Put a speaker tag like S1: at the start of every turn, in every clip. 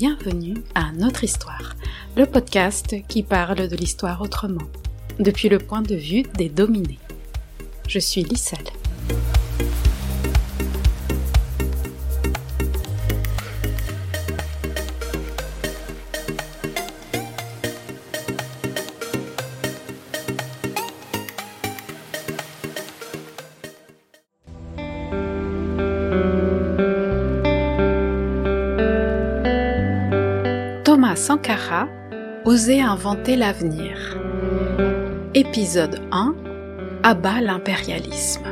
S1: bienvenue à Notre Histoire, le podcast qui parle de l'histoire autrement, depuis le point de vue des dominés. Je suis Lisselle. Osait inventer l'avenir. Épisode 1 Abat l'impérialisme.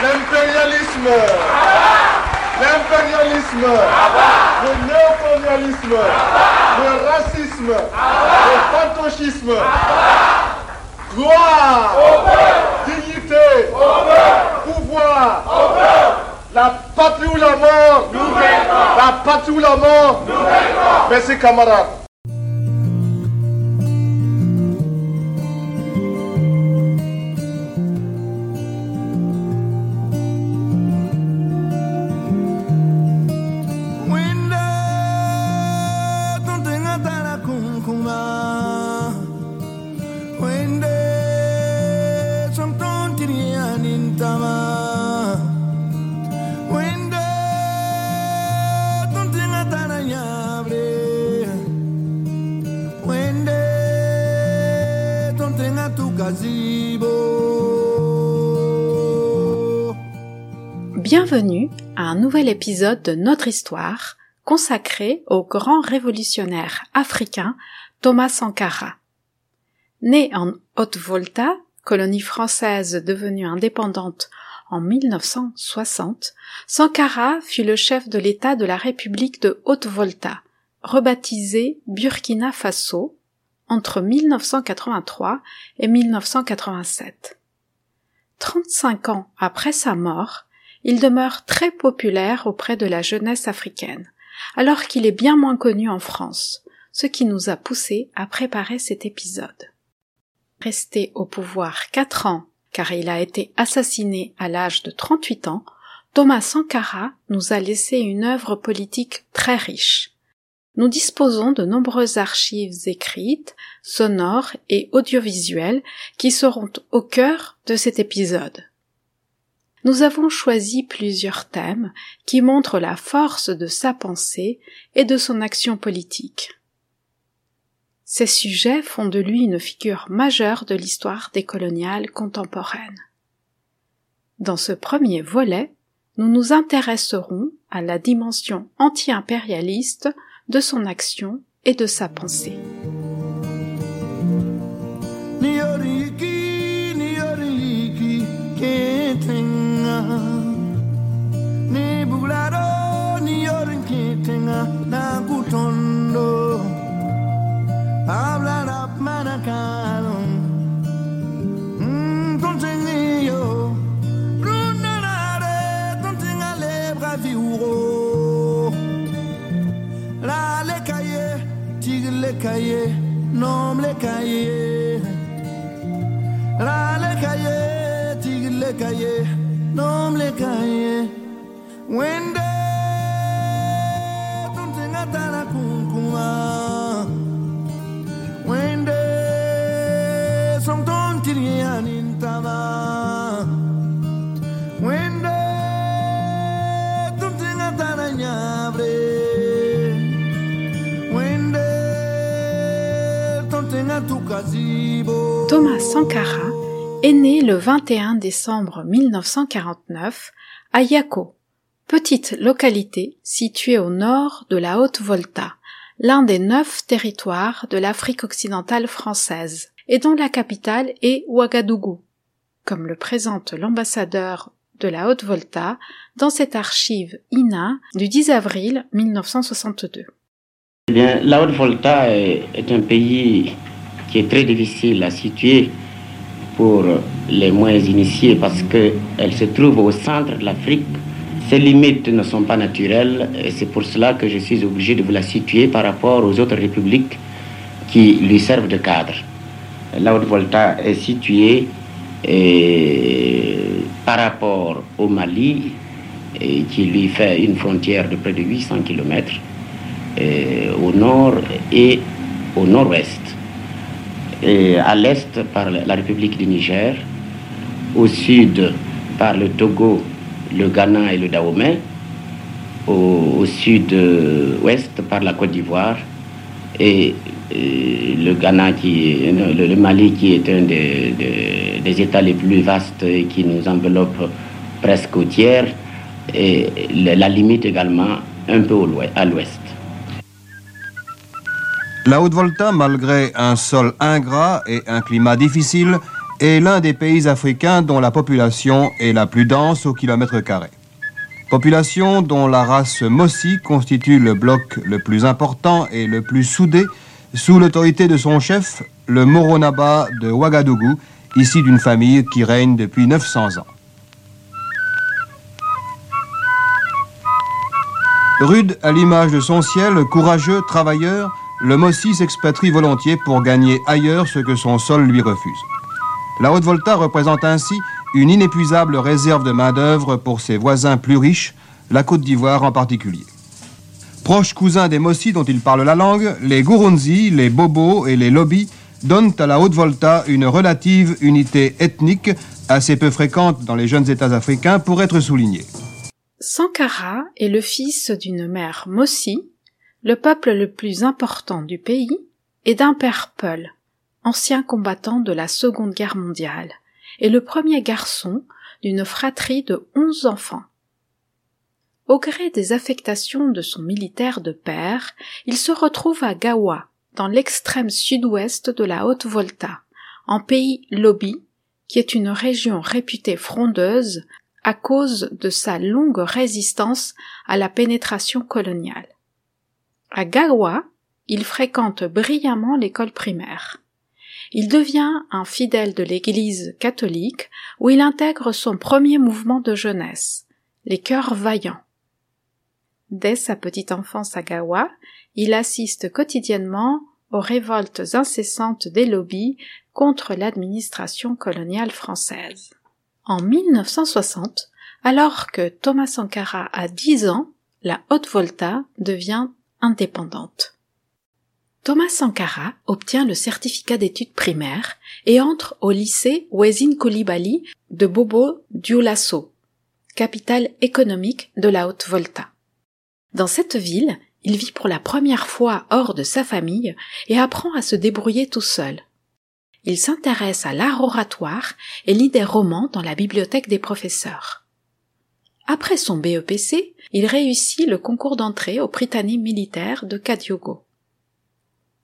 S2: L'impérialisme. L'impérialisme. Le néocolonialisme. Le racisme. Le fantochisme Gloire. Dignité. Pouvoir La patrie ou la mort La patrie ou la mort Merci camarades
S1: Bienvenue à un nouvel épisode de Notre Histoire consacré au grand révolutionnaire africain Thomas Sankara. Né en Haute-Volta, colonie française devenue indépendante en 1960, Sankara fut le chef de l'État de la République de Haute-Volta, rebaptisé Burkina Faso, entre 1983 et 1987. 35 ans après sa mort, il demeure très populaire auprès de la jeunesse africaine, alors qu'il est bien moins connu en France, ce qui nous a poussé à préparer cet épisode. Resté au pouvoir quatre ans, car il a été assassiné à l'âge de 38 ans, Thomas Sankara nous a laissé une œuvre politique très riche. Nous disposons de nombreuses archives écrites, sonores et audiovisuelles qui seront au cœur de cet épisode nous avons choisi plusieurs thèmes qui montrent la force de sa pensée et de son action politique. Ces sujets font de lui une figure majeure de l'histoire décoloniale contemporaine. Dans ce premier volet, nous nous intéresserons à la dimension anti-impérialiste de son action et de sa pensée.
S3: Nom
S1: 21 décembre 1949 à Yako, petite localité située au nord de la Haute-Volta, l'un des neuf territoires de l'Afrique occidentale française, et dont la capitale est Ouagadougou, comme le présente l'ambassadeur de la Haute-Volta dans cette archive INA du 10 avril 1962.
S4: Eh bien, la Haute-Volta est, est un pays qui est très difficile à situer pour les moins initiés parce qu'elle se trouve au centre de l'Afrique. Ses limites ne sont pas naturelles et c'est pour cela que je suis obligé de vous la situer par rapport aux autres républiques qui lui servent de cadre. La Haute-Volta est située Et par rapport au Mali, et qui lui fait une frontière de près de 800 km au nord et au nord-ouest. Et à l'est par la République du Niger, au sud par le Togo, le Ghana et le Dahomey, au, sud-ouest par la Côte d'Ivoire et, le Ghana qui le, Mali qui est un des, des, États les plus vastes et qui nous enveloppe presque au tiers et la limite également un peu à l'ouest.
S5: La Haute-Volta, malgré un sol ingrat et un climat difficile, est l'un des pays africains dont la population est la plus dense au kilomètre carré. Population dont la race Mossi constitue le bloc le plus important et le plus soudé sous l'autorité de son chef, le Moronaba de Ouagadougou, ici d'une famille qui règne depuis 900 ans. Rude à l'image de son ciel, courageux, travailleur, le Mossi s'expatrie volontiers pour gagner ailleurs ce que son sol lui refuse. La Haute-Volta représente ainsi une inépuisable réserve de main-d'œuvre pour ses voisins plus riches, la Côte d'Ivoire en particulier. Proches cousins des Mossi dont ils parlent la langue, les Gurunzi, les Bobo et les Lobby donnent à la Haute-Volta une relative unité ethnique assez peu fréquente dans les jeunes États africains pour être soulignée.
S1: Sankara est le fils d'une mère Mossi, le peuple le plus important du pays, et d'un père Peul, ancien combattant de la Seconde Guerre mondiale, et le premier garçon d'une fratrie de onze enfants. Au gré des affectations de son militaire de père, il se retrouve à Gawa, dans l'extrême sud-ouest de la Haute-Volta, en pays Lobi, qui est une région réputée frondeuse à cause de sa longue résistance à la pénétration coloniale. À Gawa, il fréquente brillamment l'école primaire. Il devient un fidèle de l'Église catholique où il intègre son premier mouvement de jeunesse, les cœurs vaillants. Dès sa petite enfance à Gawa, il assiste quotidiennement aux révoltes incessantes des lobbies contre l'administration coloniale française. En 1960, alors que Thomas Sankara a 10 ans, la Haute-Volta devient Thomas Sankara obtient le certificat d'études primaires et entre au lycée Wezin Kolibali de Bobo Dioulasso, capitale économique de la Haute-Volta. Dans cette ville, il vit pour la première fois hors de sa famille et apprend à se débrouiller tout seul. Il s'intéresse à l'art oratoire et lit des romans dans la bibliothèque des professeurs. Après son BEPC, il réussit le concours d'entrée au Prytanée militaire de Kadiogo.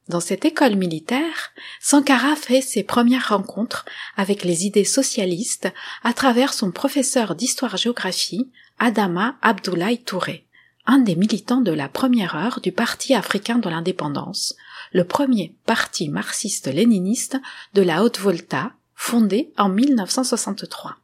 S1: Dans cette école militaire, Sankara fait ses premières rencontres avec les idées socialistes à travers son professeur d'histoire-géographie, Adama Abdoulaye Touré, un des militants de la première heure du Parti africain de l'indépendance, le premier parti marxiste-léniniste de la Haute-Volta, fondé en 1963.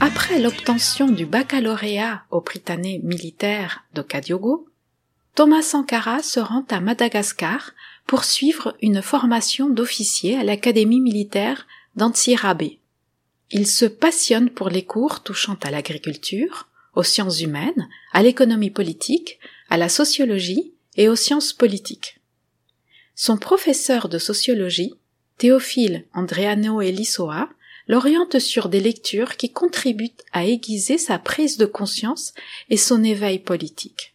S1: Après l'obtention du baccalauréat au Prytanée militaire de Kadiogo, Thomas Sankara se rend à Madagascar pour suivre une formation d'officier à l'académie militaire d'Antsirabe. Il se passionne pour les cours touchant à l'agriculture, aux sciences humaines, à l'économie politique, à la sociologie et aux sciences politiques. Son professeur de sociologie, Théophile Andreano Elissoa, l'oriente sur des lectures qui contribuent à aiguiser sa prise de conscience et son éveil politique.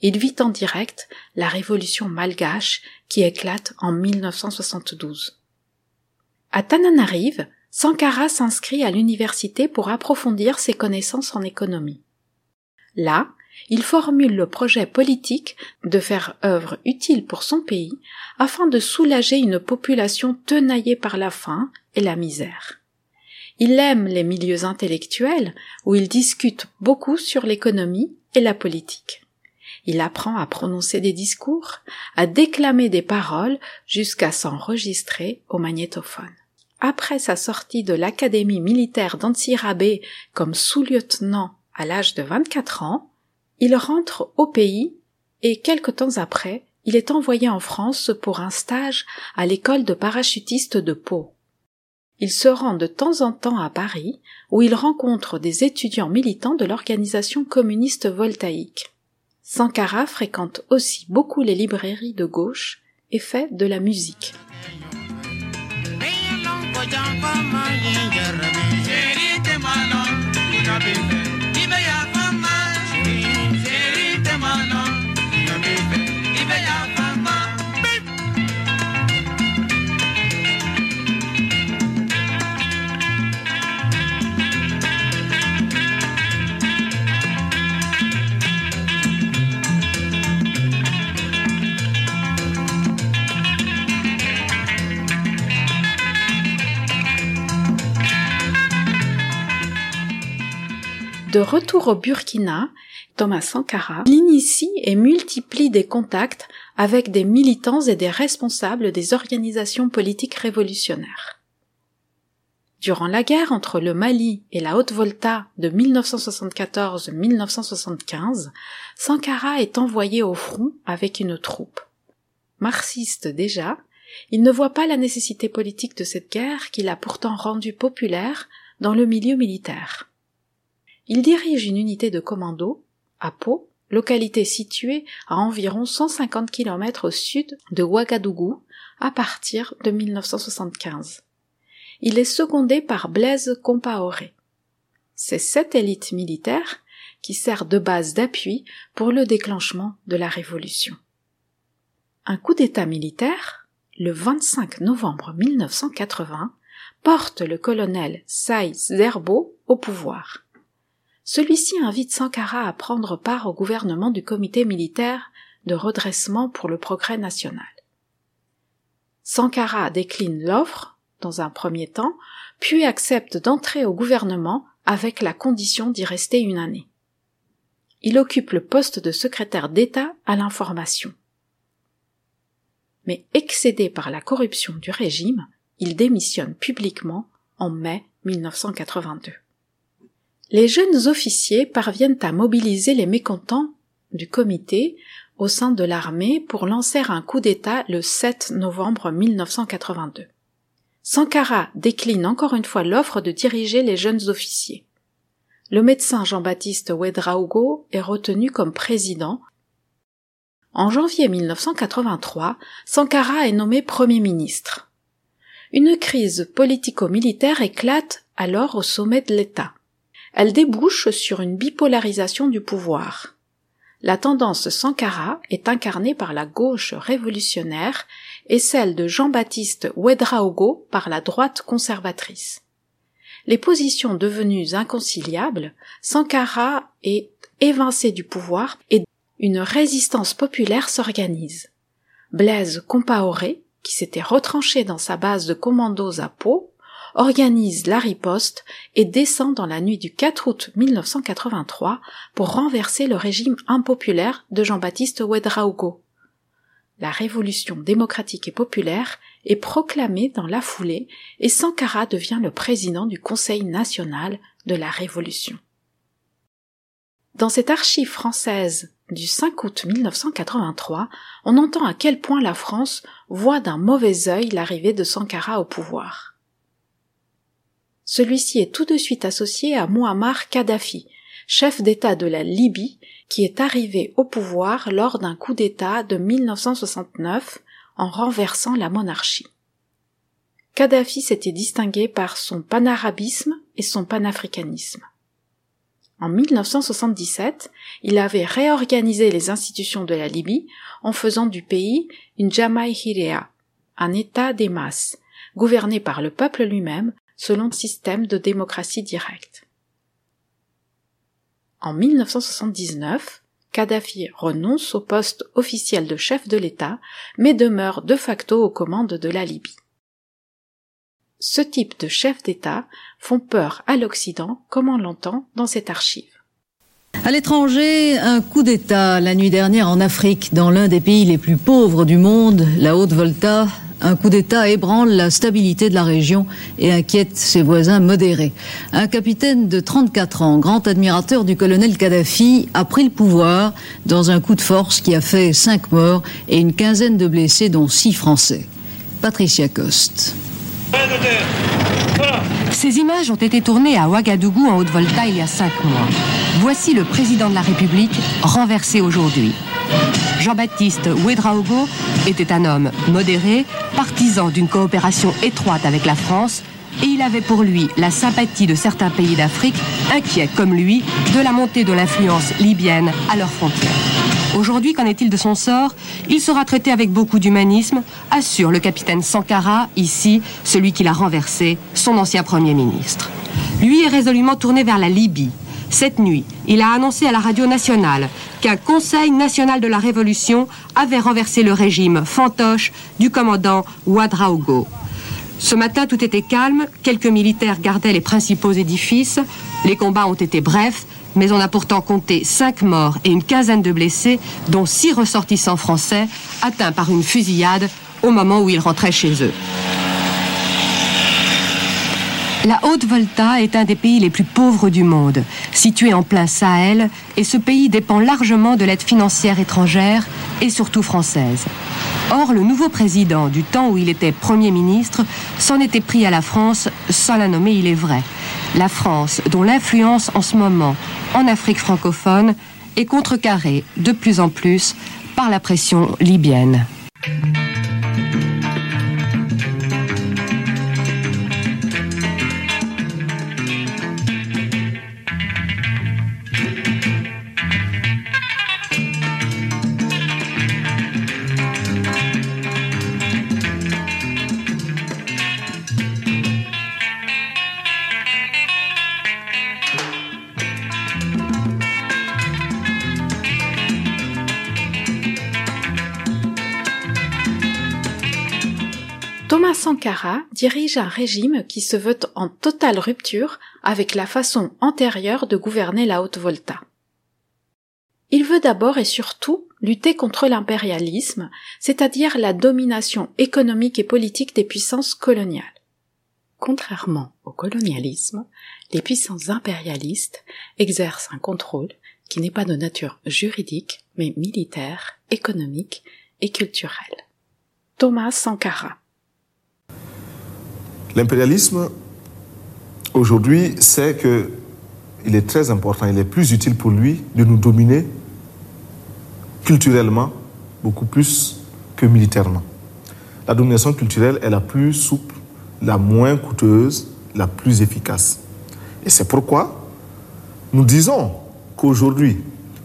S1: il vit en direct la révolution malgache qui éclate en 1972. À Tananarive, Sankara s'inscrit à l'université pour approfondir ses connaissances en économie. Là, il formule le projet politique de faire œuvre utile pour son pays afin de soulager une population tenaillée par la faim et la misère. Il aime les milieux intellectuels où il discute beaucoup sur l'économie et la politique. Il apprend à prononcer des discours, à déclamer des paroles jusqu'à s'enregistrer au magnétophone. Après sa sortie de l'académie militaire d'Antsirabe comme sous-lieutenant à l'âge de 24 ans, il rentre au pays et quelque temps après, il est envoyé en France pour un stage à l'école de parachutistes de Pau. Il se rend de temps en temps à Paris, où il rencontre des étudiants militants de l'organisation communiste voltaïque. Sankara fréquente aussi beaucoup les librairies de gauche et fait de la musique. I John, come on, De retour au Burkina, Thomas Sankara initie et multiplie des contacts avec des militants et des responsables des organisations politiques révolutionnaires. Durant la guerre entre le Mali et la Haute-Volta de 1974-1975, Sankara est envoyé au front avec une troupe. Marxiste déjà, il ne voit pas la nécessité politique de cette guerre qu'il a pourtant rendue populaire dans le milieu militaire. Il dirige une unité de commando à Pau, localité située à environ 150 km au sud de Ouagadougou à partir de 1975. Il est secondé par Blaise Compaoré. C'est cette élite militaire qui sert de base d'appui pour le déclenchement de la révolution. Un coup d'État militaire, le 25 novembre 1980, porte le colonel Saïs Zerbo au pouvoir. Celui-ci invite Sankara à prendre part au gouvernement du comité militaire de redressement pour le progrès national. Sankara décline l'offre, dans un premier temps, puis accepte d'entrer au gouvernement avec la condition d'y rester une année. Il occupe le poste de secrétaire d'État à l'information. Mais excédé par la corruption du régime, il démissionne publiquement en mai 1982 les jeunes officiers parviennent à mobiliser les mécontents du comité au sein de l'armée pour lancer un coup d'État le 7 novembre 1982. Sankara décline encore une fois l'offre de diriger les jeunes officiers. Le médecin Jean-Baptiste Ouedraogo est retenu comme président. En janvier 1983, Sankara est nommé Premier ministre. Une crise politico-militaire éclate alors au sommet de l'État elle débouche sur une bipolarisation du pouvoir. La tendance Sankara est incarnée par la gauche révolutionnaire et celle de Jean-Baptiste Ouedraogo par la droite conservatrice. Les positions devenues inconciliables, Sankara est évincé du pouvoir et une résistance populaire s'organise. Blaise Compaoré, qui s'était retranché dans sa base de commandos à Pau, organise la riposte et descend dans la nuit du 4 août 1983 pour renverser le régime impopulaire de Jean-Baptiste Ouedraogo. La révolution démocratique et populaire est proclamée dans la foulée et Sankara devient le président du Conseil national de la Révolution. Dans cette archive française du 5 août 1983, on entend à quel point la France voit d'un mauvais œil l'arrivée de Sankara au pouvoir. Celui-ci est tout de suite associé à Muammar Kadhafi, chef d'État de la Libye, qui est arrivé au pouvoir lors d'un coup d'État de 1969 en renversant la monarchie. Kadhafi s'était distingué par son panarabisme et son panafricanisme. En 1977, il avait réorganisé les institutions de la Libye en faisant du pays une Jamaïhirea, un État des masses, gouverné par le peuple lui-même selon le système de démocratie directe. En 1979, Kadhafi renonce au poste officiel de chef de l'État, mais demeure de facto aux commandes de la Libye. Ce type de chef d'État font peur à l'Occident, comme on l'entend dans cette archive.
S6: À l'étranger, un coup d'État la nuit dernière en Afrique, dans l'un des pays les plus pauvres du monde, la Haute-Volta, un coup d'État ébranle la stabilité de la région et inquiète ses voisins modérés. Un capitaine de 34 ans, grand admirateur du colonel Kadhafi, a pris le pouvoir dans un coup de force qui a fait cinq morts et une quinzaine de blessés, dont six Français. Patricia Coste.
S7: Ces images ont été tournées à Ouagadougou en Haute-Volta il y a cinq mois. Voici le président de la République renversé aujourd'hui. Jean-Baptiste Ouedraogo était un homme modéré, partisan d'une coopération étroite avec la France, et il avait pour lui la sympathie de certains pays d'Afrique, inquiets comme lui de la montée de l'influence libyenne à leurs frontières. Aujourd'hui, qu'en est-il de son sort? Il sera traité avec beaucoup d'humanisme, assure le capitaine Sankara, ici, celui qui l'a renversé, son ancien Premier ministre. Lui est résolument tourné vers la Libye. Cette nuit, il a annoncé à la radio nationale qu'un Conseil national de la Révolution avait renversé le régime fantoche du commandant Ouadraogo. Ce matin, tout était calme, quelques militaires gardaient les principaux édifices, les combats ont été brefs, mais on a pourtant compté cinq morts et une quinzaine de blessés, dont six ressortissants français atteints par une fusillade au moment où ils rentraient chez eux. La Haute-Volta est un des pays les plus pauvres du monde, situé en plein Sahel, et ce pays dépend largement de l'aide financière étrangère et surtout française. Or, le nouveau président, du temps où il était Premier ministre, s'en était pris à la France, sans la nommer, il est vrai. La France, dont l'influence en ce moment en Afrique francophone est contrecarrée de plus en plus par la pression libyenne.
S1: Sankara dirige un régime qui se veut en totale rupture avec la façon antérieure de gouverner la Haute-Volta. Il veut d'abord et surtout lutter contre l'impérialisme, c'est-à-dire la domination économique et politique des puissances coloniales. Contrairement au colonialisme, les puissances impérialistes exercent un contrôle qui n'est pas de nature juridique, mais militaire, économique et culturel. Thomas Sankara
S2: L'impérialisme, aujourd'hui, sait que il est très important, il est plus utile pour lui de nous dominer culturellement beaucoup plus que militairement. La domination culturelle est la plus souple, la moins coûteuse, la plus efficace. Et c'est pourquoi nous disons qu'aujourd'hui,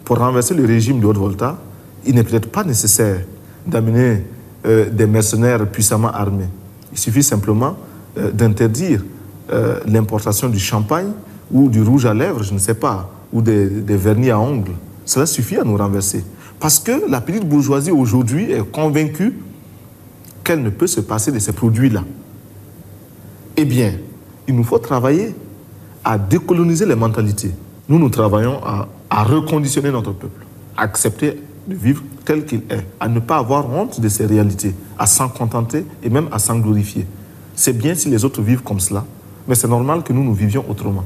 S2: pour renverser le régime de Haute-Volta, il n'est peut-être pas nécessaire d'amener euh, des mercenaires puissamment armés. Il suffit simplement d'interdire euh, l'importation du champagne ou du rouge à lèvres, je ne sais pas, ou des, vernis à ongles. Cela suffit à nous renverser. Parce que la petite bourgeoisie aujourd'hui est convaincue qu'elle ne peut se passer de ces produits-là. Eh bien, il nous faut travailler à décoloniser les mentalités. Nous, nous travaillons à, à reconditionner notre peuple, à accepter de vivre tel qu'il est, à ne pas avoir honte de ces réalités, à s'en contenter et même à s'en glorifier. C'est bien si les autres vivent comme cela, mais c'est normal que nous, nous vivions autrement.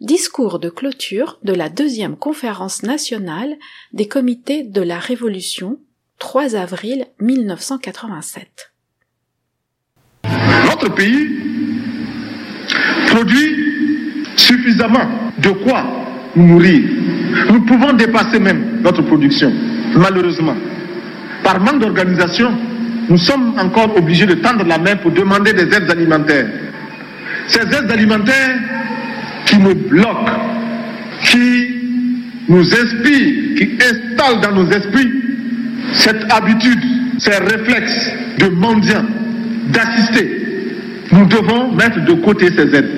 S1: Discours de clôture de la deuxième conférence nationale des comités de la Révolution, 3 avril 1987.
S2: Notre pays produit suffisamment de quoi nous nourrir. Nous pouvons dépasser même notre production, malheureusement. Par manque d'organisation, nous sommes encore obligés de tendre la main pour demander des aides alimentaires. Ces aides alimentaires
S8: qui nous bloque, qui nous inspire, qui installe dans nos esprits cette habitude, ces réflexes de mendiant, d'assister. Nous devons mettre de côté ces aides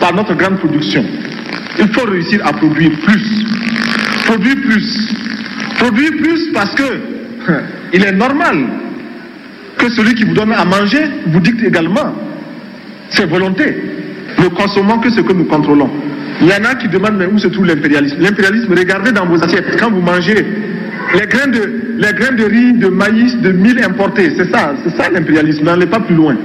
S8: par notre grande production. Il faut réussir à produire plus. Produire plus. Produire plus parce que il est normal celui qui vous donne à manger vous dicte également ses volontés. Ne consommons que ce que nous contrôlons. Il y en a qui demandent mais où se trouve l'impérialisme? L'impérialisme, regardez dans vos assiettes quand vous mangez les grains de, les grains de riz, de maïs, de mil importés. C'est ça, c'est ça l'impérialisme. N'allez pas plus loin.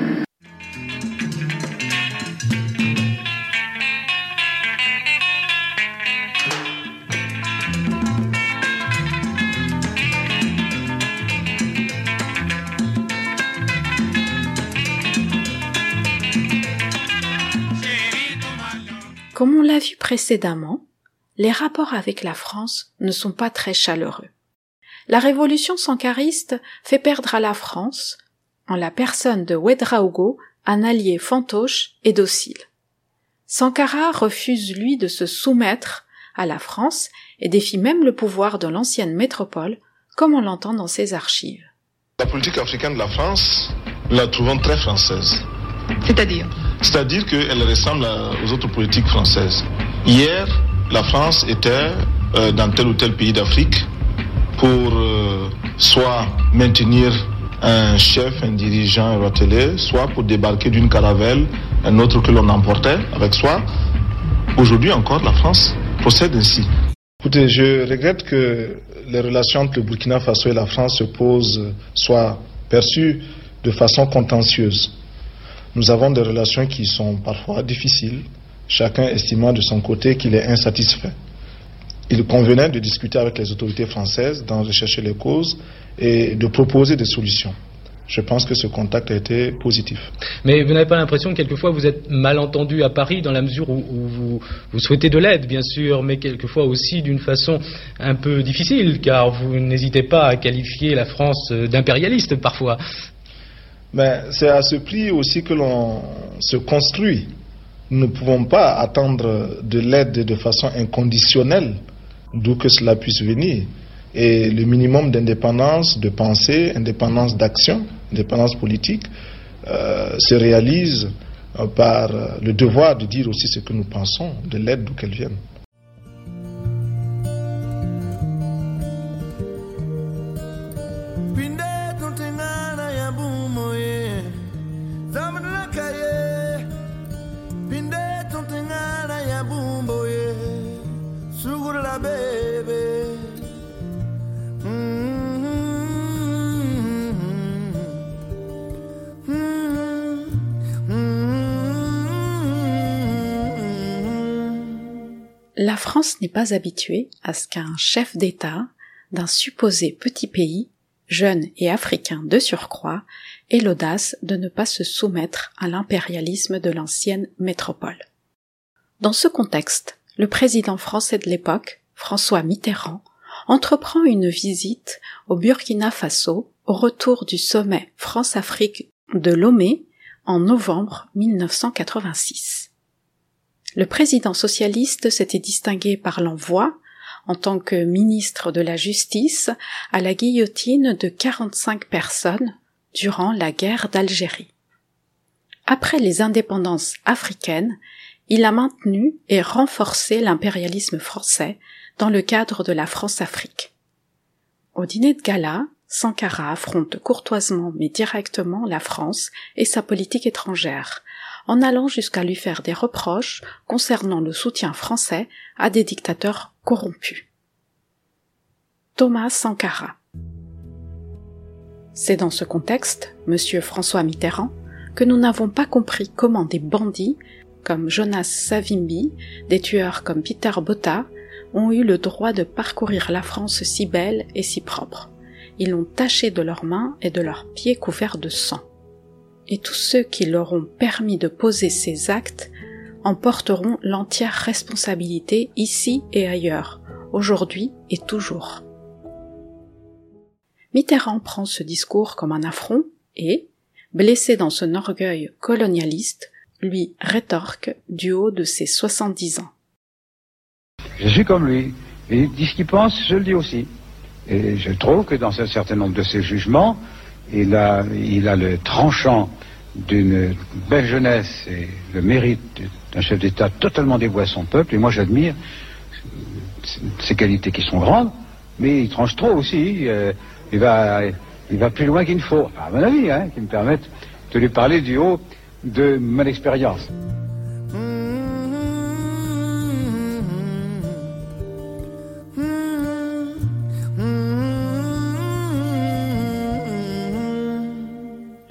S1: Précédemment, les rapports avec la France ne sont pas très chaleureux. La révolution sankariste fait perdre à la France, en la personne de Ouedraogo, un allié fantoche et docile. Sankara refuse lui de se soumettre à la France et défie même le pouvoir de l'ancienne métropole, comme on l'entend dans ses archives.
S2: La politique africaine de la France, nous la trouvons très française.
S9: C'est-à-dire?
S2: C'est-à-dire qu'elle ressemble aux autres politiques françaises. Hier, la France était euh, dans tel ou tel pays d'Afrique pour euh, soit maintenir un chef, un dirigeant rotelé, soit pour débarquer d'une caravelle, un autre que l'on emportait avec soi. Aujourd'hui encore, la France procède ainsi. Écoutez, je regrette que les relations entre le Burkina Faso et la France se posent, soient perçues de façon contentieuse. Nous avons des relations qui sont parfois difficiles, chacun estimant de son côté qu'il est insatisfait. Il convenait de discuter avec les autorités françaises, d'en rechercher les causes et de proposer des solutions. Je pense que ce contact a été positif.
S10: Mais vous n'avez pas l'impression que quelquefois vous êtes mal entendu à Paris dans la mesure où, vous souhaitez de l'aide, bien sûr, mais quelquefois aussi d'une façon un peu difficile, car vous n'hésitez pas à qualifier la France euh, d'impérialiste parfois.
S2: Mais c'est à ce prix aussi que l'on se construit. Nous ne pouvons pas attendre de l'aide de façon inconditionnelle, d'où que cela puisse venir. Et le minimum d'indépendance de pensée, indépendance d'action, indépendance politique, euh, se réalise euh, par le devoir de dire aussi ce que nous pensons de l'aide d'où qu'elle vienne.
S1: France n'est pas habituée à ce qu'un chef d'État d'un supposé petit pays, jeune et africain de surcroît, ait l'audace de ne pas se soumettre à l'impérialisme de l'ancienne métropole. Dans ce contexte, le président français de l'époque, François Mitterrand, entreprend une visite au Burkina Faso au retour du sommet France-Afrique de Lomé en novembre 1986. Le président socialiste s'était distingué par l'envoi, en tant que ministre de la Justice, à la guillotine de 45 personnes durant la guerre d'Algérie. Après les indépendances africaines, il a maintenu et renforcé l'impérialisme français dans le cadre de la France-Afrique. Au dîner de gala, Sankara affronte courtoisement mais directement la France et sa politique étrangère, en allant jusqu'à lui faire des reproches concernant le soutien français à des dictateurs corrompus. Thomas Sankara C'est dans ce contexte, monsieur François Mitterrand, que nous n'avons pas compris comment des bandits comme Jonas Savimbi, des tueurs comme Peter Botta, ont eu le droit de parcourir la France si belle et si propre. Ils l'ont taché de leurs mains et de leurs pieds couverts de sang. Et tous ceux qui leur ont permis de poser ces actes en porteront l'entière responsabilité ici et ailleurs, aujourd'hui et toujours. Mitterrand prend ce discours comme un affront et, blessé dans son orgueil colonialiste, lui rétorque du haut de ses 70 ans.
S9: Je suis comme lui. Il dit ce qu'il pense, je le dis aussi. Et je trouve que dans un certain nombre de ses jugements, il a, il a le tranchant d'une belle jeunesse et le mérite d'un chef d'État totalement dévoué à son peuple. Et moi, j'admire ses qualités qui sont grandes, mais il tranche trop aussi. Euh, il, va, il va plus loin qu'il ne faut, à mon avis, hein, qui me permettent de lui parler du haut de mon expérience.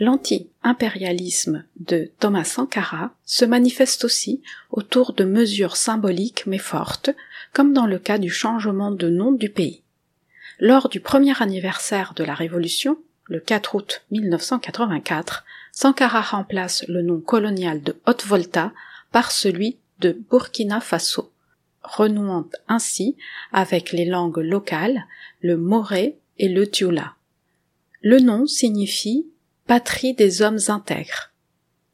S1: L'anti-impérialisme de Thomas Sankara se manifeste aussi autour de mesures symboliques mais fortes, comme dans le cas du changement de nom du pays. Lors du premier anniversaire de la Révolution, le 4 août 1984, Sankara remplace le nom colonial de Haute-Volta par celui de Burkina Faso, renouant ainsi avec les langues locales, le moré et le tioula. Le nom signifie patrie des hommes intègres.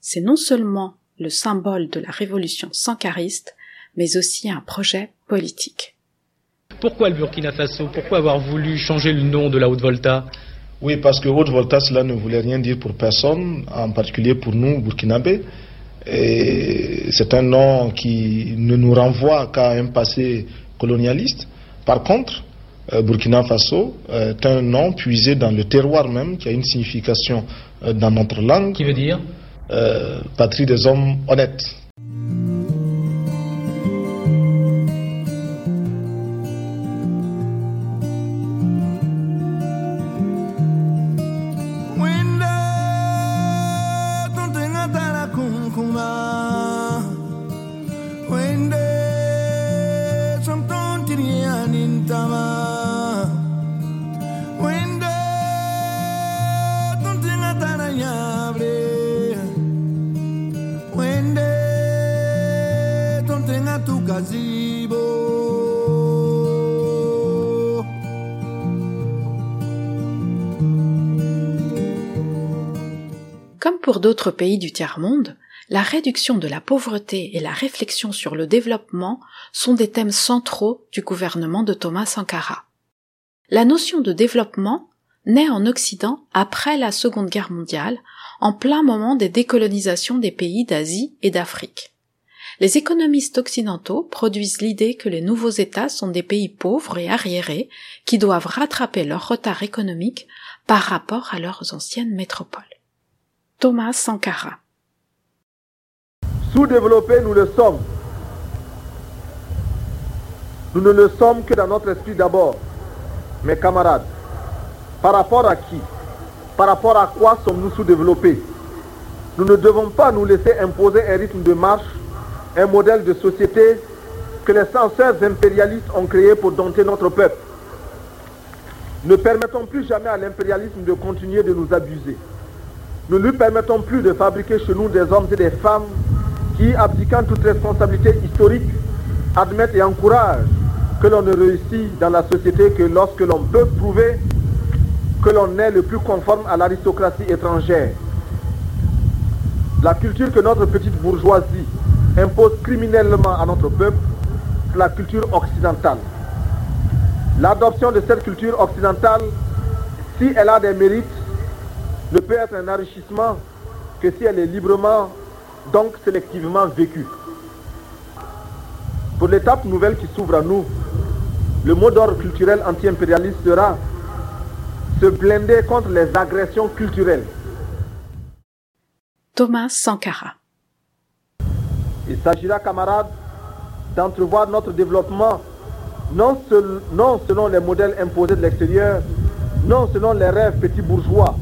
S1: C'est non seulement le symbole de la révolution sankariste, mais aussi un projet politique.
S10: Pourquoi le Burkina Faso? Pourquoi avoir voulu changer le nom de la Haute-Volta?
S3: Oui, parce que Haute-Volta, cela ne voulait rien dire pour personne, en particulier pour nous, Burkinabés. C'est un nom qui ne nous renvoie qu'à un passé colonialiste. Par contre, Burkina Faso est un nom puisé dans le terroir même, qui a une signification euh, dans notre langue.
S10: Qui veut dire?
S3: Euh, Patrie des hommes honnêtes.
S1: D'autres pays du tiers-monde, la réduction de la pauvreté et la réflexion sur le développement sont des thèmes centraux du gouvernement de Thomas Sankara. La notion de développement naît en Occident après la Seconde Guerre mondiale, en plein moment des décolonisations des pays d'Asie et d'Afrique. Les économistes occidentaux produisent l'idée que les nouveaux États sont des pays pauvres et arriérés qui doivent rattraper leur retard économique par rapport à leurs anciennes métropoles. Thomas Sankara.
S11: Sous-développés, nous le sommes. Nous ne le sommes que dans notre esprit d'abord. Mes camarades, par rapport à qui? Par rapport à quoi sommes-nous sous-développés? Nous ne devons pas nous laisser imposer un rythme de marche, un modèle de société que les censeurs impérialistes ont créé pour dompter notre peuple. Ne permettons plus jamais à l'impérialisme de continuer de nous abuser. Ne lui permettons plus de fabriquer chez nous des hommes et des femmes qui, abdiquant toute responsabilité historique, admettent et encouragent que l'on ne réussit dans la société que lorsque l'on peut prouver que l'on est le plus conforme à l'aristocratie étrangère. La culture que notre petite bourgeoisie impose criminellement à notre peuple, c'est la culture occidentale. L'adoption de cette culture occidentale, si elle a des mérites, ne peut être un enrichissement que si elle est librement, donc sélectivement vécue. Pour l'étape nouvelle qui s'ouvre à nous, le mot d'ordre culturel anti-impérialiste sera se blinder contre les agressions culturelles.
S1: Thomas Sankara.
S11: Il s'agira, camarades, d'entrevoir notre développement non, non selon les modèles imposés de l'extérieur, non selon les rêves petits bourgeois,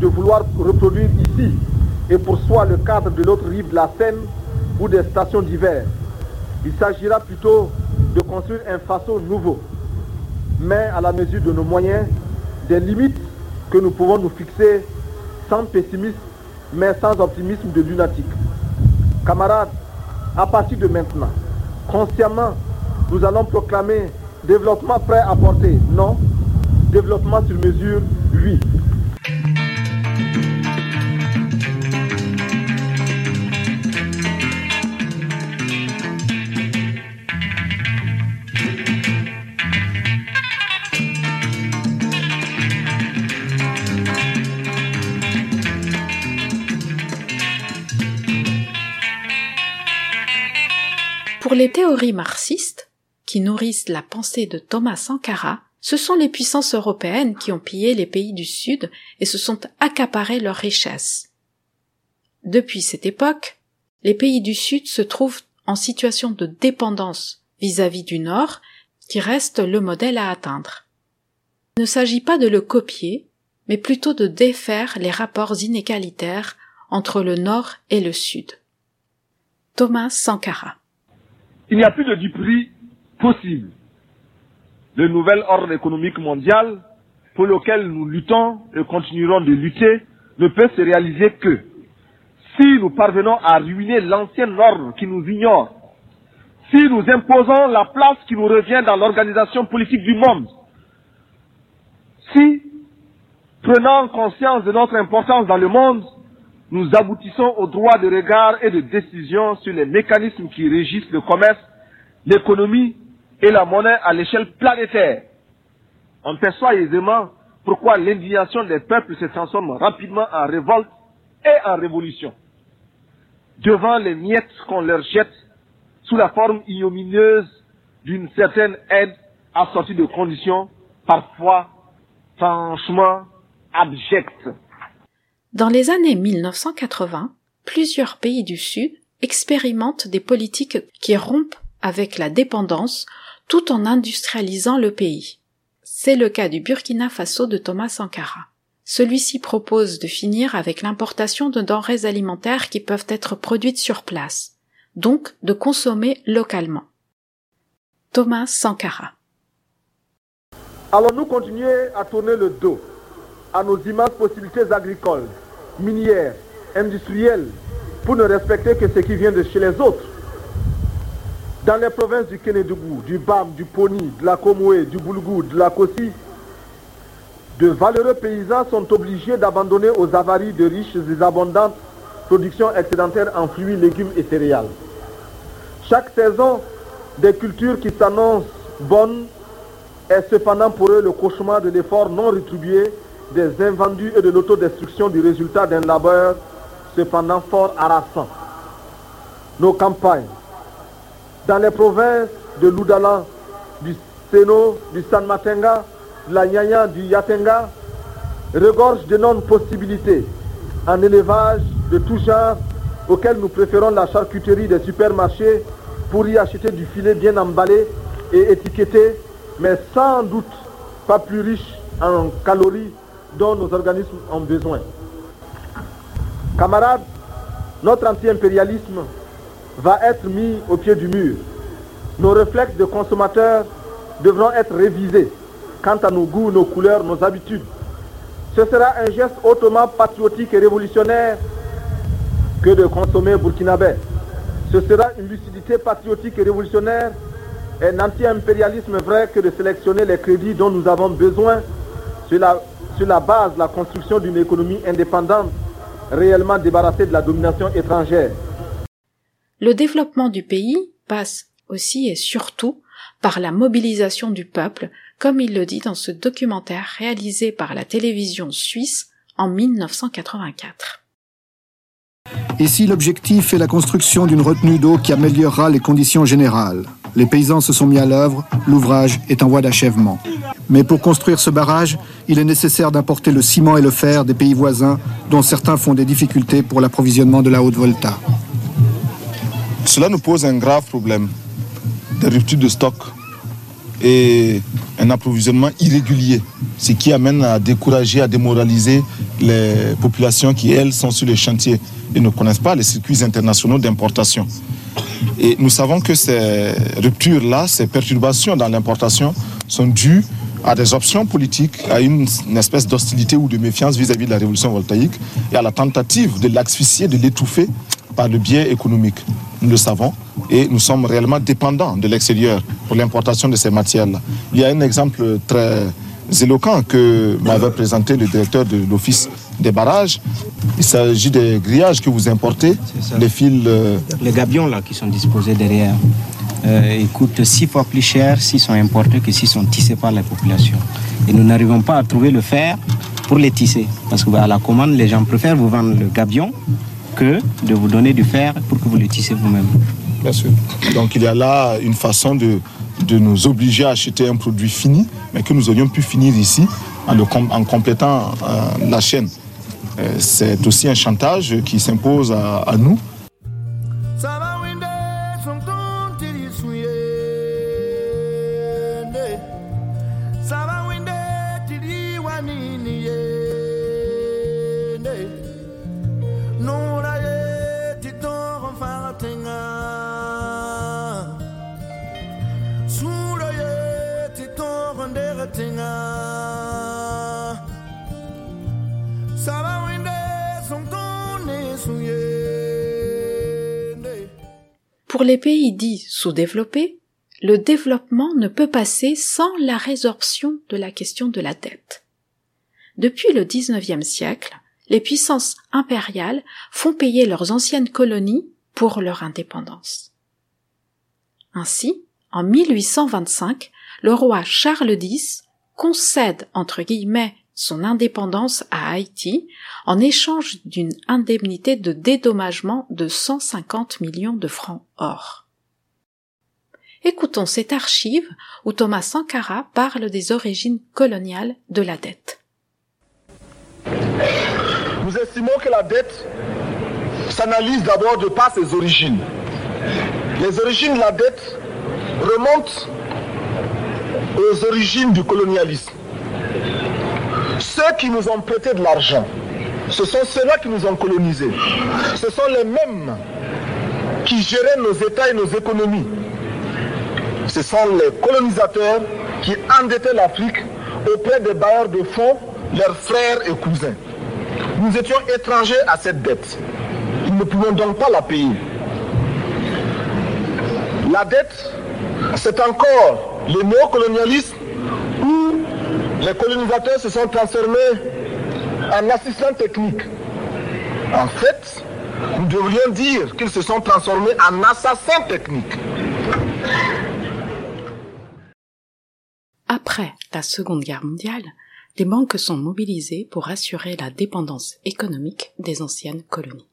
S11: de vouloir reproduire ici et pour soi le cadre de l'autre rive de la Seine ou des stations d'hiver. Il s'agira plutôt de construire un façon nouveau, mais à la mesure de nos moyens, des limites que nous pouvons nous fixer sans pessimisme, mais sans optimisme de lunatique. Camarades, à partir de maintenant, consciemment, nous allons proclamer développement prêt à porter. Non, développement sur mesure, oui.
S1: Pour les théories marxistes, qui nourrissent la pensée de Thomas Sankara, ce sont les puissances européennes qui ont pillé les pays du Sud et se sont accaparés leurs richesses. Depuis cette époque, les pays du Sud se trouvent en situation de dépendance vis-à-vis du Nord, qui reste le modèle à atteindre. Il ne s'agit pas de le copier, mais plutôt de défaire les rapports inégalitaires entre le Nord et le Sud. Thomas Sankara.
S11: Il n'y a plus de duperie possible. Le nouvel ordre économique mondial pour lequel nous luttons et continuerons de lutter ne peut se réaliser que si nous parvenons à ruiner l'ancien ordre qui nous ignore, si nous imposons la place qui nous revient dans l'organisation politique du monde, si, prenant conscience de notre importance dans le monde, nous aboutissons au droit de regard et de décision sur les mécanismes qui régissent le commerce, l'économie et la monnaie à l'échelle planétaire. On perçoit aisément pourquoi l'indignation des peuples se transforme rapidement en révolte et en révolution. Devant les miettes qu'on leur jette sous la forme ignominieuse d'une certaine aide assortie de conditions parfois franchement abjectes.
S1: Dans les années 1980, plusieurs pays du Sud expérimentent des politiques qui rompent avec la dépendance tout en industrialisant le pays. C'est le cas du Burkina Faso de Thomas Sankara. Celui-ci propose de finir avec l'importation de denrées alimentaires qui peuvent être produites sur place, donc de consommer localement. Thomas Sankara.
S11: Allons-nous continuer à tourner le dos à nos immenses possibilités agricoles, minières, industrielles, pour ne respecter que ce qui vient de chez les autres? Dans les provinces du Kénédougou, du Bam, du Poni, de la Komoué, du Boulgou, de la Kossi, de valeureux paysans sont obligés d'abandonner aux avaries de riches et abondantes productions excédentaires en fruits, légumes et céréales. Chaque saison, des cultures qui s'annoncent bonnes est cependant pour eux le cauchemar de l'effort non rétribué, des invendus et de l'autodestruction du résultat d'un labeur cependant fort harassant. Nos campagnes, dans les provinces de l'Oudala, du Seno, du San Matenga, de la Nyanya, du Yatenga, regorgent de non-possibilités en élevage de tout genre auquel nous préférons la charcuterie des supermarchés pour y acheter du filet bien emballé et étiqueté, mais sans doute pas plus riche en calories dont nos organismes ont besoin. Camarades, notre anti-impérialisme va être mis au pied du mur. Nos réflexes de consommateurs devront être révisés quant à nos goûts, nos couleurs, nos habitudes. Ce sera un geste hautement patriotique et révolutionnaire que de consommer burkinabé. Ce sera une lucidité patriotique et révolutionnaire, un anti-impérialisme vrai que de sélectionner les crédits dont nous avons besoin sur la, sur la base de la construction d'une économie indépendante, réellement débarrassée de la domination étrangère.
S1: Le développement du pays passe aussi et surtout par la mobilisation du peuple, comme il le dit dans ce documentaire réalisé par la télévision suisse en 1984.
S12: Ici, l'objectif est la construction d'une retenue d'eau qui améliorera les conditions générales? Les paysans se sont mis à l'œuvre, l'ouvrage est en voie d'achèvement. Mais pour construire ce barrage, il est nécessaire d'importer le ciment et le fer des pays voisins, dont certains font des difficultés pour l'approvisionnement de la haute volta.
S2: Cela nous pose un grave problème, des ruptures de stock et un approvisionnement irrégulier, ce qui amène à décourager, à démoraliser les populations qui, elles, sont sur les chantiers et ne connaissent pas les circuits internationaux d'importation. Et nous savons que ces ruptures-là, ces perturbations dans l'importation sont dues à des options politiques, à une, espèce d'hostilité ou de méfiance vis-à-vis de la révolution voltaïque et à la tentative de l'asphyxier, de l'étouffer par le biais économique. Nous le savons et nous sommes réellement dépendants de l'extérieur pour l'importation de ces matières-là. Il y a un exemple très éloquent que m'avait présenté le directeur de l'Office des barrages. Il s'agit des grillages que vous importez, les fils... euh,
S13: Les gabions là qui sont disposés derrière, euh, ils coûtent six fois plus cher s'ils sont importés que s'ils sont tissés par la population. Et nous n'arrivons pas à trouver le fer pour les tisser. Parce qu'à la commande, les gens préfèrent vous vendre le gabion que de vous donner du fer pour que vous le tissez vous-même.
S2: Bien sûr. Donc il y a là une façon de, de nous obliger à acheter un produit fini, mais que nous aurions pu finir ici en, complétant euh, la chaîne. Euh, C'est aussi un chantage qui s'impose à nous.
S1: Les pays dits sous-développés, le développement ne peut passer sans la résorption de la question de la dette. Depuis le XIXe siècle, les puissances impériales font payer leurs anciennes colonies pour leur indépendance. Ainsi, en 1825, le roi Charles X concède entre guillemets son indépendance à Haïti en échange d'une indemnité de dédommagement de 150 millions de francs or. Écoutons cette archive où Thomas Sankara parle des origines coloniales de la dette.
S8: Nous estimons que la dette s'analyse d'abord de par ses origines. Les origines de la dette remontent aux origines du colonialisme. Ceux qui nous ont prêté de l'argent, ce sont ceux-là qui nous ont colonisés. Ce sont les mêmes qui géraient nos États et nos économies. Ce sont les colonisateurs qui endettaient l'Afrique auprès des bailleurs de fonds, leurs frères et cousins. Nous étions étrangers à cette dette. Nous ne pouvions donc pas la payer. La dette, c'est encore le néocolonialisme où les colonisateurs se sont transformés en assistants techniques. En fait, nous devrions dire qu'ils se sont transformés en assassins techniques.
S1: Après la Seconde Guerre mondiale, les banques sont mobilisées pour assurer la dépendance économique des anciennes colonies.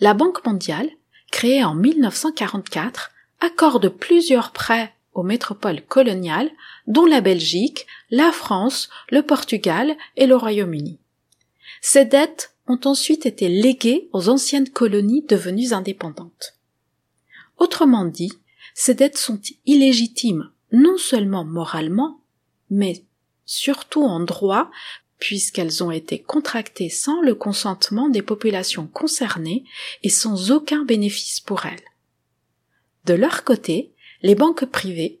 S1: La Banque mondiale, créée en 1944, accorde plusieurs prêts aux métropoles coloniales, dont la Belgique, la France, le Portugal et le Royaume-Uni. Ces dettes ont ensuite été léguées aux anciennes colonies devenues indépendantes. Autrement dit, ces dettes sont illégitimes non seulement moralement, mais surtout en droit, puisqu'elles ont été contractées sans le consentement des populations concernées et sans aucun bénéfice pour elles. De leur côté, les banques privées,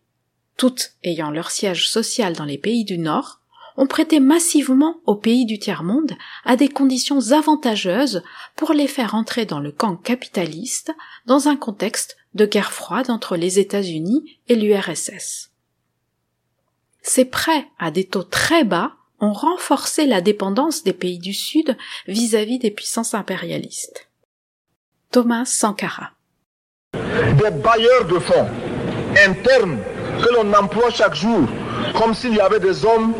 S1: toutes ayant leur siège social dans les pays du Nord, ont prêté massivement aux pays du tiers-monde à des conditions avantageuses pour les faire entrer dans le camp capitaliste dans un contexte de guerre froide entre les États-Unis et l'URSS. Ces prêts à des taux très bas ont renforcé la dépendance des pays du Sud vis-à-vis des puissances impérialistes. Thomas Sankara.
S8: Des bailleurs de fonds internes que l'on emploie chaque jour, comme s'il y avait des hommes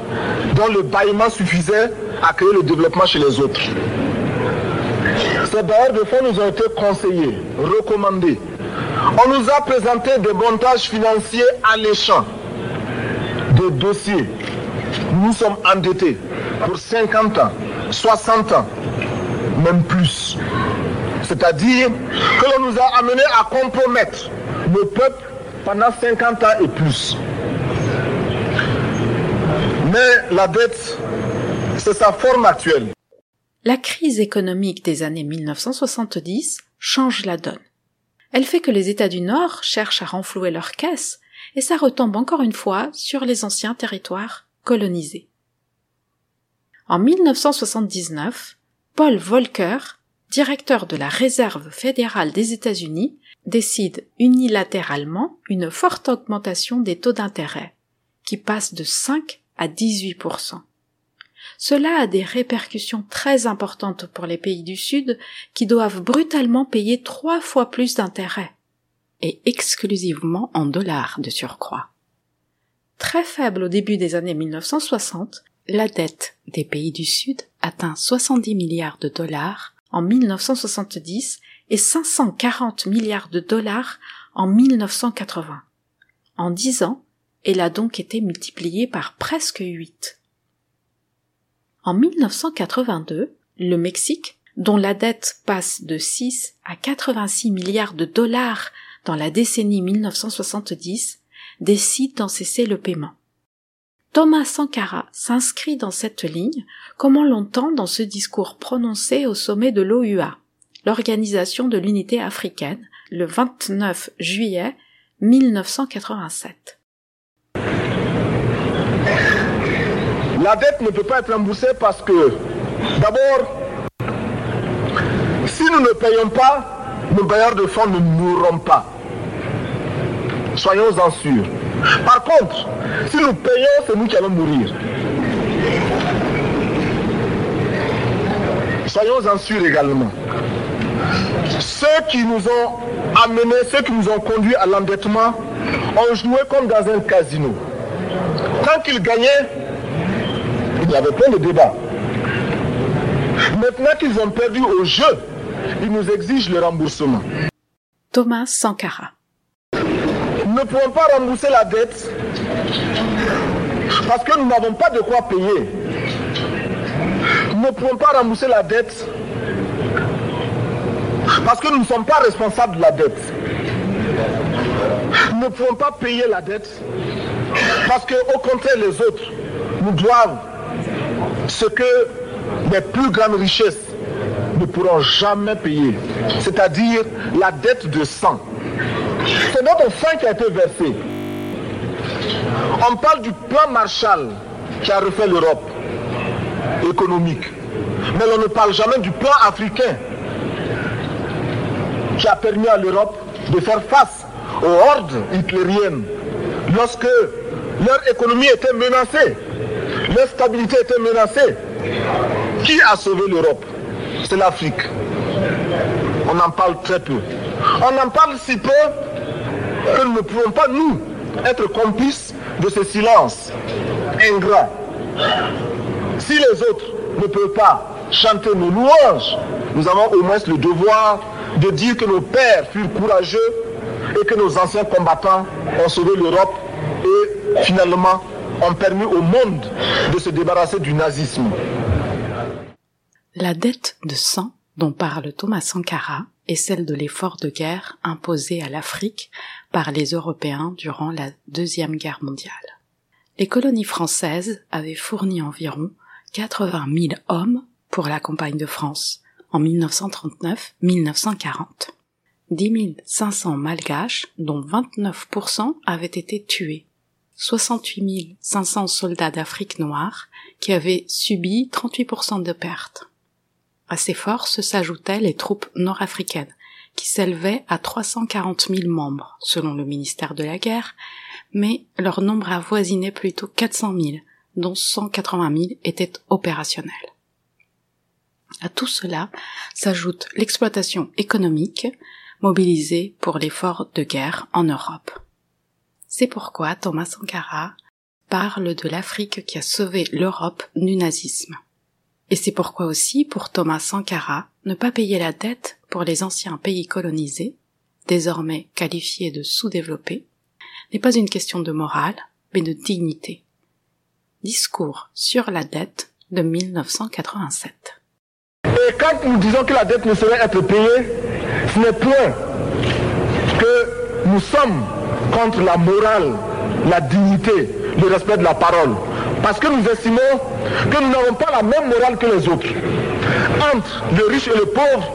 S8: dont le bâillement suffisait à créer le développement chez les autres. Ces bailleurs de fonds nous ont été conseillés, recommandés. On nous a présenté des montages financiers alléchants, des dossiers. Nous sommes endettés pour 50 ans, 60 ans, même plus. C'est-à-dire que l'on nous a amenés à compromettre le peuple pendant 50 ans et plus. Mais la dette, c'est sa forme actuelle.
S1: La crise économique des années 1970 change la donne. Elle fait que les États du Nord cherchent à renflouer leurs caisses et ça retombe encore une fois sur les anciens territoires colonisés. En 1979, Paul Volcker, directeur de la Réserve fédérale des États-Unis, décide unilatéralement une forte augmentation des taux d'intérêt, qui passent de 5 à 18% Cela a des répercussions très importantes pour les pays du Sud qui doivent brutalement payer trois fois plus d'intérêts, et exclusivement en dollars de surcroît. Très faible au début des années 1960, la dette des pays du Sud atteint 70 milliards de dollars en 1970 et 540 milliards de dollars en 1980. En dix ans, elle a donc été multipliée par presque 8. En 1982, le Mexique, dont la dette passe de 6 à 86 milliards de dollars dans la décennie 1970, décide d'en cesser le paiement. Thomas Sankara s'inscrit dans cette ligne comme on l'entend dans ce discours prononcé au sommet de l'OUA, l'Organisation de l'Unité africaine, le 29 juillet 1987.
S8: La dette ne peut pas être remboursée parce que, d'abord, si nous ne payons pas, nos bailleurs de fonds ne mourront pas. Soyons-en sûrs. Par contre, si nous payons, c'est nous qui allons mourir. Soyons-en sûrs également. Ceux qui nous ont amenés, ceux qui nous ont conduits à l'endettement, ont joué comme dans un casino. Quand ils gagnaient, il y avait plein de débats. Maintenant qu'ils ont perdu au jeu, ils nous exigent le remboursement.
S1: Thomas Sankara.
S8: Nous ne pouvons pas rembourser la dette parce que nous n'avons pas de quoi payer. Nous ne pouvons pas rembourser la dette parce que nous ne sommes pas responsables de la dette. Nous ne pouvons pas payer la dette parce que, au contraire, les autres nous doivent ce que les plus grandes richesses ne pourront jamais payer, c'est-à-dire la dette de sang. C'est notre sang qui a été versé. On parle du plan Marshall qui a refait l'Europe économique. Mais on ne parle jamais du plan africain qui a permis à l'Europe de faire face aux hordes hitlériennes lorsque leur économie était menacée, leur stabilité était menacée. Qui a sauvé l'Europe? C'est l'Afrique. On en parle très peu. On en parle si peu que nous ne pouvons pas, nous, être complices de ce silence ingrat. Si les autres ne peuvent pas chanter nos louanges, nous avons au moins le devoir de dire que nos pères furent courageux et que nos anciens combattants ont sauvé l'Europe et finalement ont permis au monde de se débarrasser du nazisme.
S1: La dette de sang dont parle Thomas Sankara est celle de l'effort de guerre imposé à l'Afrique par les Européens durant la Deuxième Guerre mondiale. Les colonies françaises avaient fourni environ 80 000 hommes pour la campagne de France en 1939-1940. 10 500 malgaches, dont 29% avaient été tués. 68 500 soldats d'Afrique noire qui avaient subi 38% de pertes. À ces forces s'ajoutaient les troupes nord-africaines, qui s'élevaient à 340 000 membres, selon le ministère de la Guerre, mais leur nombre avoisinait plutôt 400 000, dont 180 000 étaient opérationnels. À tout cela s'ajoute l'exploitation économique mobilisée pour l'effort de guerre en Europe. C'est pourquoi Thomas Sankara parle de l'Afrique qui a sauvé l'Europe du nazisme. Et c'est pourquoi aussi, pour Thomas Sankara, ne pas payer la dette pour les anciens pays colonisés, désormais qualifiés de sous-développés, n'est pas une question de morale, mais de dignité. Discours sur la dette de 1987.
S8: Et quand nous disons que la dette ne saurait être payée, ce n'est point que nous sommes contre la morale, la dignité, le respect de la parole. Parce que nous estimons que nous n'avons pas la même morale que les autres. Entre le riche et le pauvre,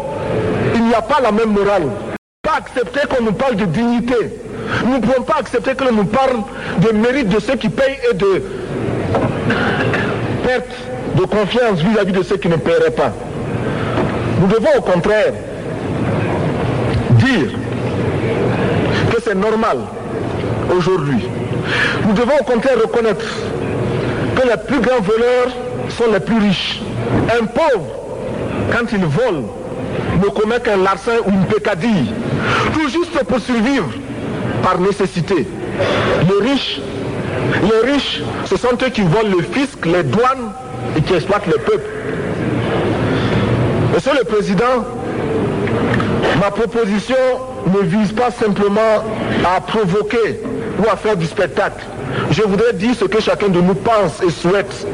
S8: il n'y a pas la même morale. Pas accepter qu'on nous parle de dignité. Nous ne pouvons pas accepter que l'on nous parle de mérite de ceux qui payent et de perte de confiance vis-à-vis de ceux qui ne paieraient pas. Nous devons au contraire dire que c'est normal aujourd'hui. Nous devons au contraire reconnaître que les plus grands voleurs sont les plus riches. Un pauvre, quand il vole, ne commet qu'un larcin ou une pécadille, tout juste pour survivre par nécessité. Les riches, les riches, ce sont eux qui volent le fisc, les douanes et qui exploitent le peuple. Monsieur le Président, Ma proposition ne vise pas simplement à provoquer ou à faire du spectacle. Je voudrais dire ce que chacun de nous pense et souhaite.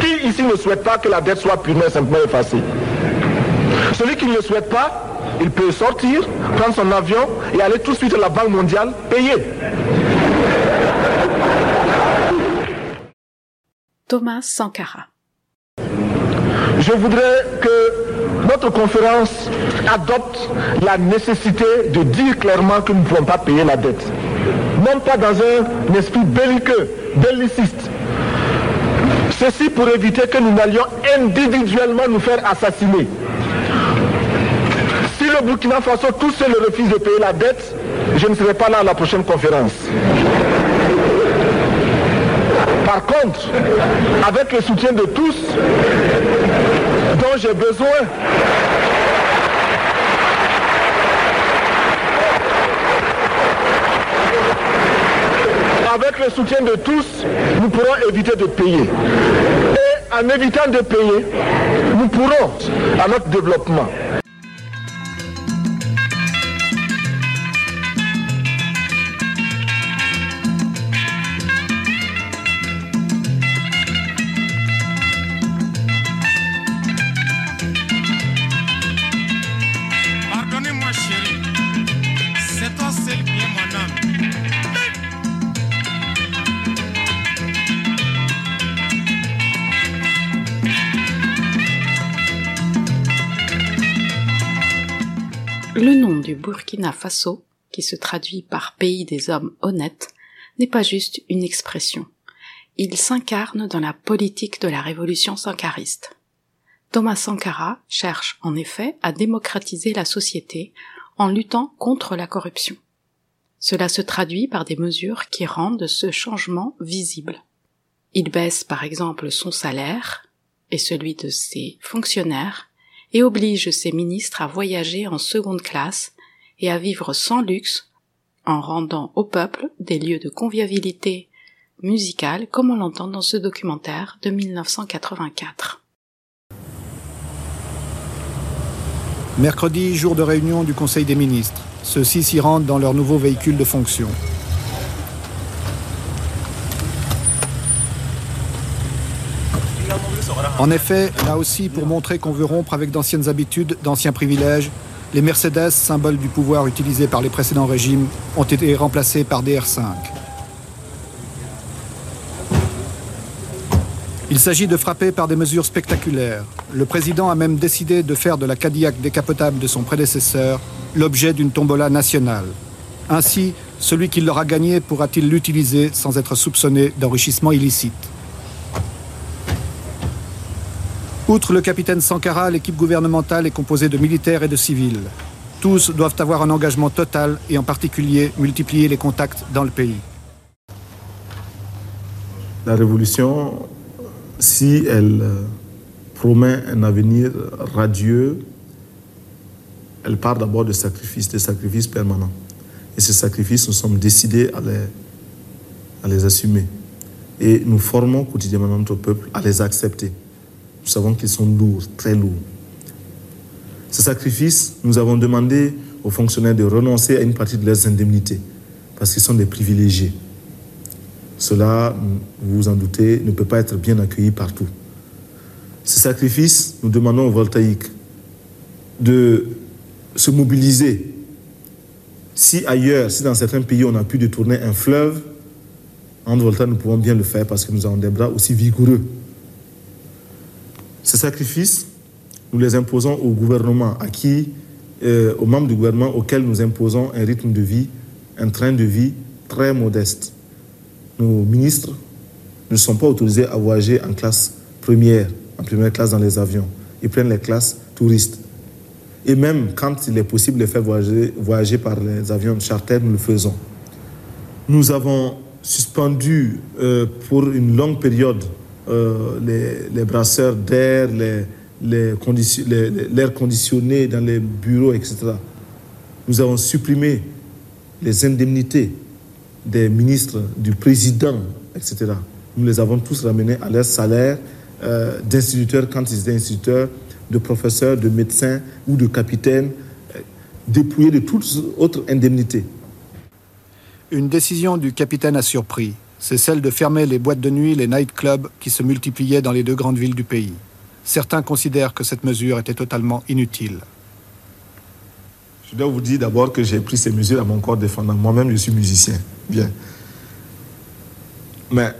S8: Qui ici ne souhaite pas que la dette soit purement et simplement effacée? Celui qui ne le souhaite pas, il peut sortir, prendre son avion et aller tout de suite à la Banque mondiale payer.
S1: Thomas Sankara.
S8: Je voudrais que notre conférence adopte la nécessité de dire clairement que nous ne pouvons pas payer la dette. Même pas dans un esprit belliqueux, belliciste. Ceci pour éviter que nous n'allions individuellement nous faire assassiner. Si le Burkina Faso tout seul refuse de payer la dette, je ne serai pas là à la prochaine conférence. Par contre, avec le soutien de tous, j'ai besoin, avec le soutien de tous, nous pourrons éviter de payer. Et en évitant de payer, nous pourrons, à notre développement,
S1: Burkina Faso, qui se traduit par pays des hommes honnêtes, n'est pas juste une expression. Il s'incarne dans la politique de la révolution sankariste. Thomas Sankara cherche en effet à démocratiser la société en luttant contre la corruption. Cela se traduit par des mesures qui rendent ce changement visible. Il baisse par exemple son salaire et celui de ses fonctionnaires et oblige ses ministres à voyager en seconde classe et à vivre sans luxe en rendant au peuple des lieux de convivialité musicale comme on l'entend dans ce documentaire de 1984.
S12: Mercredi, jour de réunion du Conseil des ministres. Ceux-ci s'y rendent dans leur nouveau véhicule de fonction. En effet, là aussi, pour montrer qu'on veut rompre avec d'anciennes habitudes, d'anciens privilèges, les Mercedes, symbole du pouvoir utilisé par les précédents régimes, ont été remplacés par des R5. Il s'agit de frapper par des mesures spectaculaires. Le président a même décidé de faire de la Cadillac décapotable de son prédécesseur l'objet d'une tombola nationale. Ainsi, celui qui l'aura gagné pourra-t-il l'utiliser sans être soupçonné d'enrichissement illicite? Outre le capitaine Sankara, l'équipe gouvernementale est composée de militaires et de civils. Tous doivent avoir un engagement total et en particulier multiplier les contacts dans le pays.
S2: La révolution, si elle euh, promet un avenir radieux, elle part d'abord de sacrifices, de sacrifices permanents. Et ces sacrifices, nous sommes décidés à les, à les assumer. Et nous formons quotidiennement notre peuple à les accepter. Nous savons qu'ils sont lourds, très lourds. Ces sacrifices, nous avons demandé aux fonctionnaires de renoncer à une partie de leurs indemnités, parce qu'ils sont des privilégiés. Cela, vous vous en doutez, ne peut pas être bien accueilli partout. Ces sacrifices, nous demandons aux voltaïques de se mobiliser. Si ailleurs, si dans certains pays, on a pu détourner un fleuve, en Volta, nous pouvons bien le faire parce que nous avons des bras aussi vigoureux. Ces sacrifices, nous les imposons au gouvernement, à qui, euh, aux membres du gouvernement auxquels nous imposons un rythme de vie, un train de vie très modeste. Nos ministres ne sont pas autorisés à voyager en classe première, en première classe dans les avions. Ils prennent les classes touristes. Et même quand il est possible de les faire voyager, voyager par les avions charter, nous le faisons. Nous avons suspendu euh, pour une longue période euh, les, les, brasseurs d'air, l'air les, conditionné dans les bureaux, etc. Nous avons supprimé les indemnités des ministres, du président, etc. Nous les avons tous ramenés à leur salaire euh, d'instituteurs quand ils étaient instituteurs, de professeurs, de médecins ou de capitaines. dépouillés de toute autre indemnité.
S12: Une décision du capitaine a surpris. C'est celle de fermer les boîtes de nuit, les nightclubs qui se multipliaient dans les deux grandes villes du pays. Certains considèrent que cette mesure était totalement inutile.
S2: Je dois vous dire d'abord que j'ai pris ces mesures à mon corps défendant. Moi-même, je suis musicien. Bien. Mais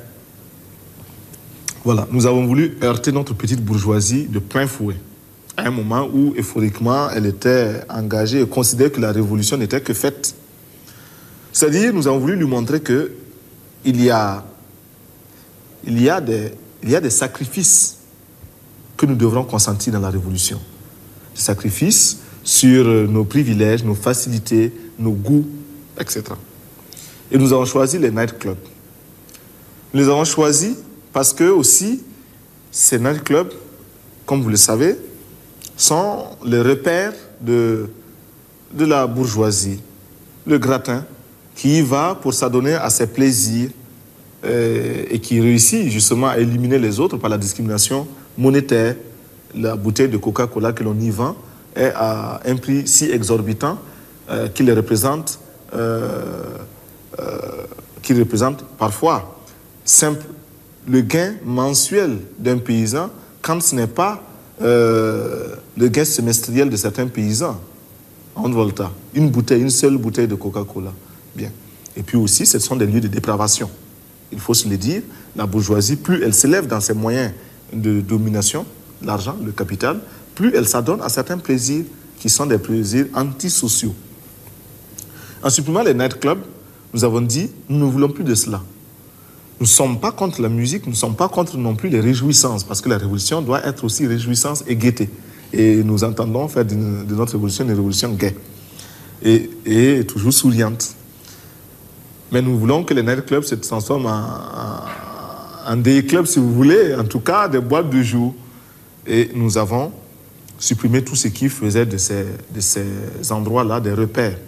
S2: voilà, nous avons voulu heurter notre petite bourgeoisie de plein fouet. À un moment où, euphoriquement, elle était engagée et considérait que la révolution n'était que faite. C'est-à-dire, nous avons voulu lui montrer que il y a, il y a, des, il y a des sacrifices que nous devrons consentir dans la révolution. Des sacrifices sur nos privilèges, nos facilités, nos goûts, etc. Et nous avons choisi les nightclubs. Nous les avons choisis parce que aussi, ces nightclubs, comme vous le savez, sont les repères de, de la bourgeoisie, le gratin, qui y va pour s'adonner à ses plaisirs euh, et qui réussit justement à éliminer les autres par la discrimination monétaire. La bouteille de Coca-Cola que l'on y vend est à un prix si exorbitant euh, qu'il représente, euh, qu'il représente parfois simple, le gain mensuel d'un paysan quand ce n'est pas le gain semestriel de certains paysans en Volta. Une bouteille, une seule bouteille de Coca-Cola. Et puis aussi, ce sont des lieux de dépravation. Il faut se le dire, la bourgeoisie, plus elle s'élève dans ses moyens de domination, l'argent, le capital, plus elle s'adonne à certains plaisirs qui sont des plaisirs antisociaux. En supprimant les nightclubs, nous avons dit, nous ne voulons plus de cela. Nous ne sommes pas contre la musique, nous ne sommes pas contre non plus les réjouissances, parce que la révolution doit être aussi réjouissance et gaieté. Et nous entendons faire de, notre révolution une révolution gaie et, et toujours souriante. Mais nous voulons que les nightclubs se transforment en, en, day clubs, si vous voulez, en tout cas des boîtes de jour. Et nous avons supprimé tout ce qui faisait de ces, de ces endroits-là des repères.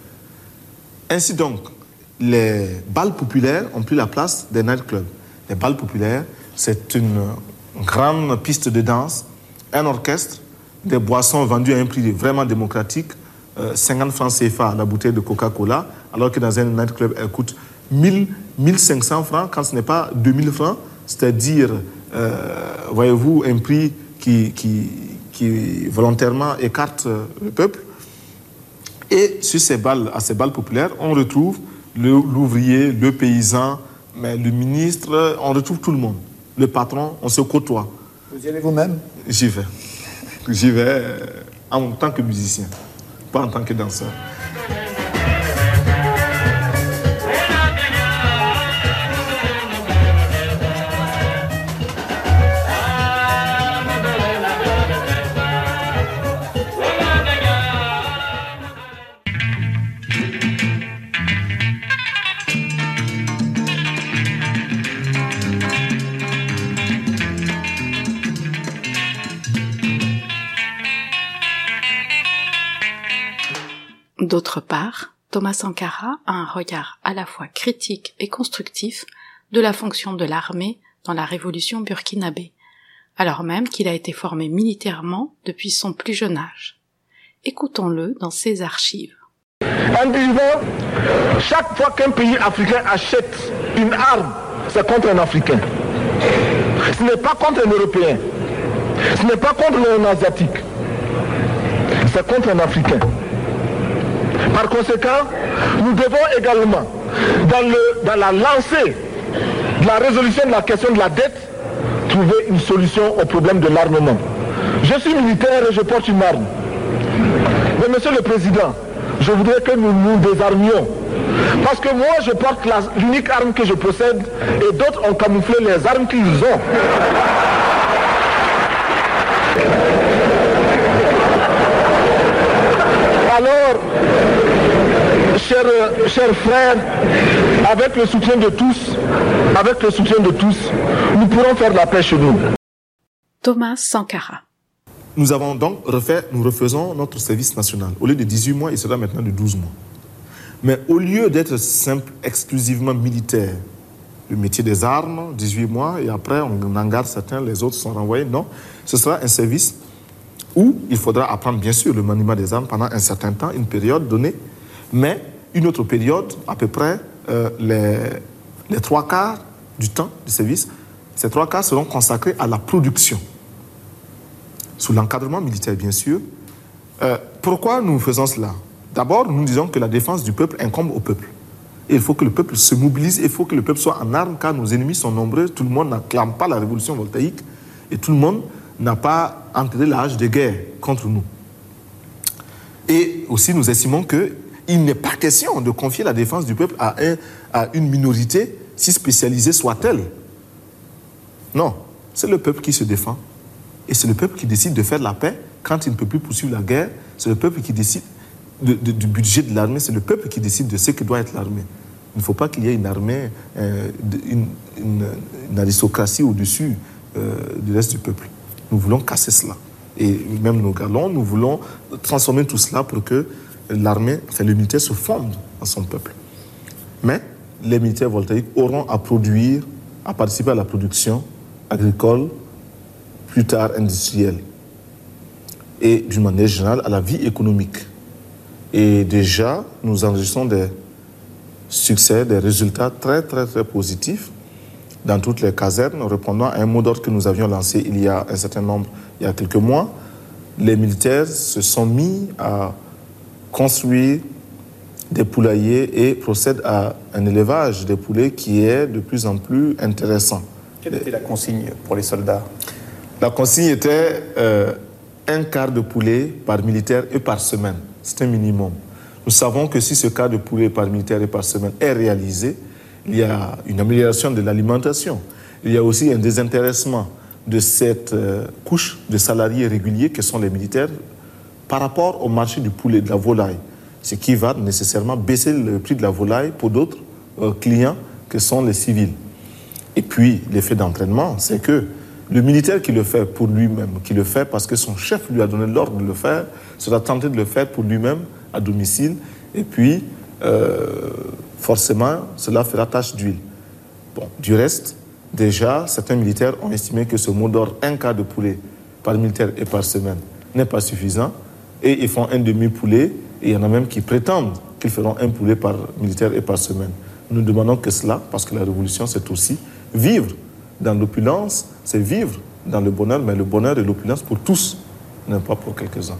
S2: Ainsi donc, les balles populaires ont pris la place des nightclubs. Les balles populaires, c'est une grande piste de danse, un orchestre, des boissons vendues à un prix vraiment démocratique, 50 francs CFA la bouteille de Coca-Cola, alors que dans un nightclub, elle coûte 1000, 1500 francs quand ce n'est pas 2000 francs, c'est-à-dire, euh, voyez-vous, un prix qui, qui, qui, volontairement écarte le peuple. Et sur ces balles, à ces balles populaires, on retrouve l'ouvrier, le, paysan, mais le ministre, on retrouve tout le monde. Le patron, on se côtoie.
S12: Vous y allez vous-même?
S2: J'y vais. J'y vais en tant que musicien, pas en tant que danseur.
S1: D'autre part, Thomas Sankara a un regard à la fois critique et constructif de la fonction de l'armée dans la révolution burkinabé, alors même qu'il a été formé militairement depuis son plus jeune âge. Écoutons-le dans ses archives.
S8: En disant, chaque fois qu'un pays africain achète une arme, c'est contre un Africain. Ce n'est pas contre un Européen. Ce n'est pas contre un Asiatique. C'est contre un Africain. Par conséquent, nous devons également, dans, le, dans la lancée de la résolution de la question de la dette, trouver une solution au problème de l'armement. Je suis militaire et je porte une arme. Mais monsieur le Président, je voudrais que nous nous désarmions. Parce que moi, je porte l'unique arme que je possède et d'autres ont camouflé les armes qu'ils ont. Alors, chers, chers frères, avec le soutien de tous, avec le soutien de tous, nous pourrons faire la paix chez nous.
S1: Thomas Sankara.
S2: Nous avons donc refait, nous refaisons notre service national. Au lieu de 18 mois, il sera maintenant de 12 mois. Mais au lieu d'être simple, exclusivement militaire, le métier des armes, 18 mois, et après on en garde certains, les autres sont renvoyés, non. Ce sera un service où il faudra apprendre bien sûr le maniement des armes pendant un certain temps, une période donnée, mais une autre période, à peu près euh, les, trois quarts du temps du service, ces trois quarts seront consacrés à la production, sous l'encadrement militaire bien sûr. Euh, pourquoi nous faisons cela? D'abord, nous disons que la défense du peuple incombe au peuple. Il faut que le peuple se mobilise, il faut que le peuple soit en armes, car nos ennemis sont nombreux, tout le monde n'acclame pas la révolution voltaïque, et tout le monde n'a pas entré l'âge de guerre contre nous. Et aussi, nous estimons qu'il n'est pas question de confier la défense du peuple à, un, à une minorité, si spécialisée soit-elle. Non, c'est le peuple qui se défend. Et c'est le peuple qui décide de faire la paix quand il ne peut plus poursuivre la guerre. C'est le peuple qui décide de- de- du budget de l'armée. C'est le peuple qui décide de ce que doit être l'armée. Il ne faut pas qu'il y ait une armée, euh, une aristocratie au-dessus euh, du reste du peuple. Nous voulons casser cela. Et même nos galons, nous voulons transformer tout cela pour que l'armée, enfin le militaire se fonde à son peuple. Mais les militaires voltaïques auront à produire, à participer à la production agricole, plus tard industrielle, et d'une manière générale à la vie économique. Et déjà, nous enregistrons des succès, des résultats très, très, très positifs dans toutes les casernes, répondant à un mot d'ordre que nous avions lancé il y a un certain nombre, il y a quelques mois. Les militaires se sont mis à construire des poulaillers et procèdent à un élevage des poulets qui est de plus en plus intéressant.
S14: Quelle était la consigne pour les soldats?
S2: La consigne était euh, un quart de poulet par militaire et par semaine. C'est un minimum. Nous savons que si ce quart de poulet par militaire et par semaine est réalisé, il y a une amélioration de l'alimentation. Il y a aussi un désintéressement de cette euh, couche de salariés réguliers que sont les militaires par rapport au marché du poulet, de la volaille. Ce qui va nécessairement baisser le prix de la volaille pour d'autres euh, clients que sont les civils. Et puis, l'effet d'entraînement, c'est que le militaire qui le fait pour lui-même, qui le fait parce que son chef lui a donné l'ordre de le faire, sera tenté de le faire pour lui-même à domicile. Et puis, euh, forcément, cela fera tache d'huile. Bon, du reste, déjà, certains militaires ont estimé que ce mot d'ordre, un quart de poulet par militaire et par semaine, n'est pas suffisant. Et ils font un demi-poulet, et il y en a même qui prétendent qu'ils feront un poulet par militaire et par semaine. Nous demandons que cela, parce que la révolution, c'est aussi vivre dans l'opulence, c'est vivre dans le bonheur, mais le bonheur et l'opulence pour tous, non pas pour quelques-uns.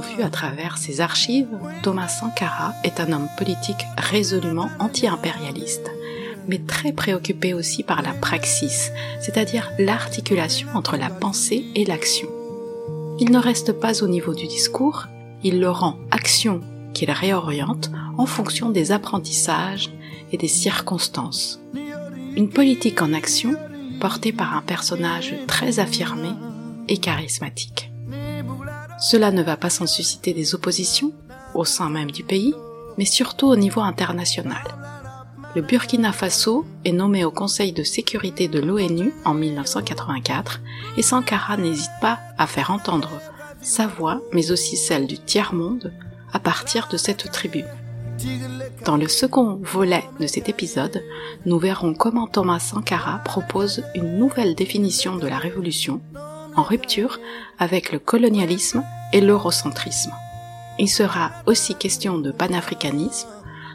S1: Vu à travers ses archives, Thomas Sankara est un homme politique résolument anti-impérialiste, mais très préoccupé aussi par la praxis, c'est-à-dire l'articulation entre la pensée et l'action. Il ne reste pas au niveau du discours, il le rend action qu'il réoriente en fonction des apprentissages et des circonstances. Une politique en action portée par un personnage très affirmé et charismatique. Cela ne va pas sans susciter des oppositions au sein même du pays, mais surtout au niveau international. Le Burkina Faso est nommé au Conseil de sécurité de l'ONU en 1984 et Sankara n'hésite pas à faire entendre sa voix, mais aussi celle du tiers-monde, à partir de cette tribune. Dans le second volet de cet épisode, nous verrons comment Thomas Sankara propose une nouvelle définition de la révolution en rupture avec le colonialisme et l'eurocentrisme. Il sera aussi question de panafricanisme,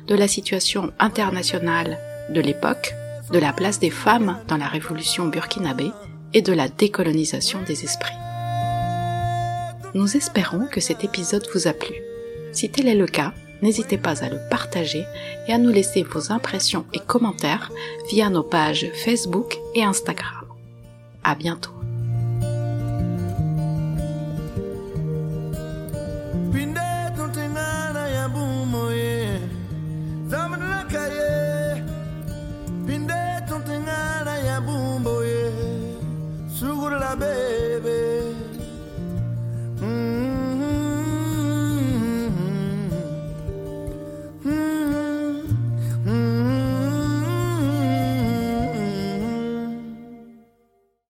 S1: de la situation internationale de l'époque, de la place des femmes dans la révolution burkinabé et de la décolonisation des esprits. Nous espérons que cet épisode vous a plu. Si tel est le cas, n'hésitez pas à le partager et à nous laisser vos impressions et commentaires via nos pages Facebook et Instagram. À bientôt. baby.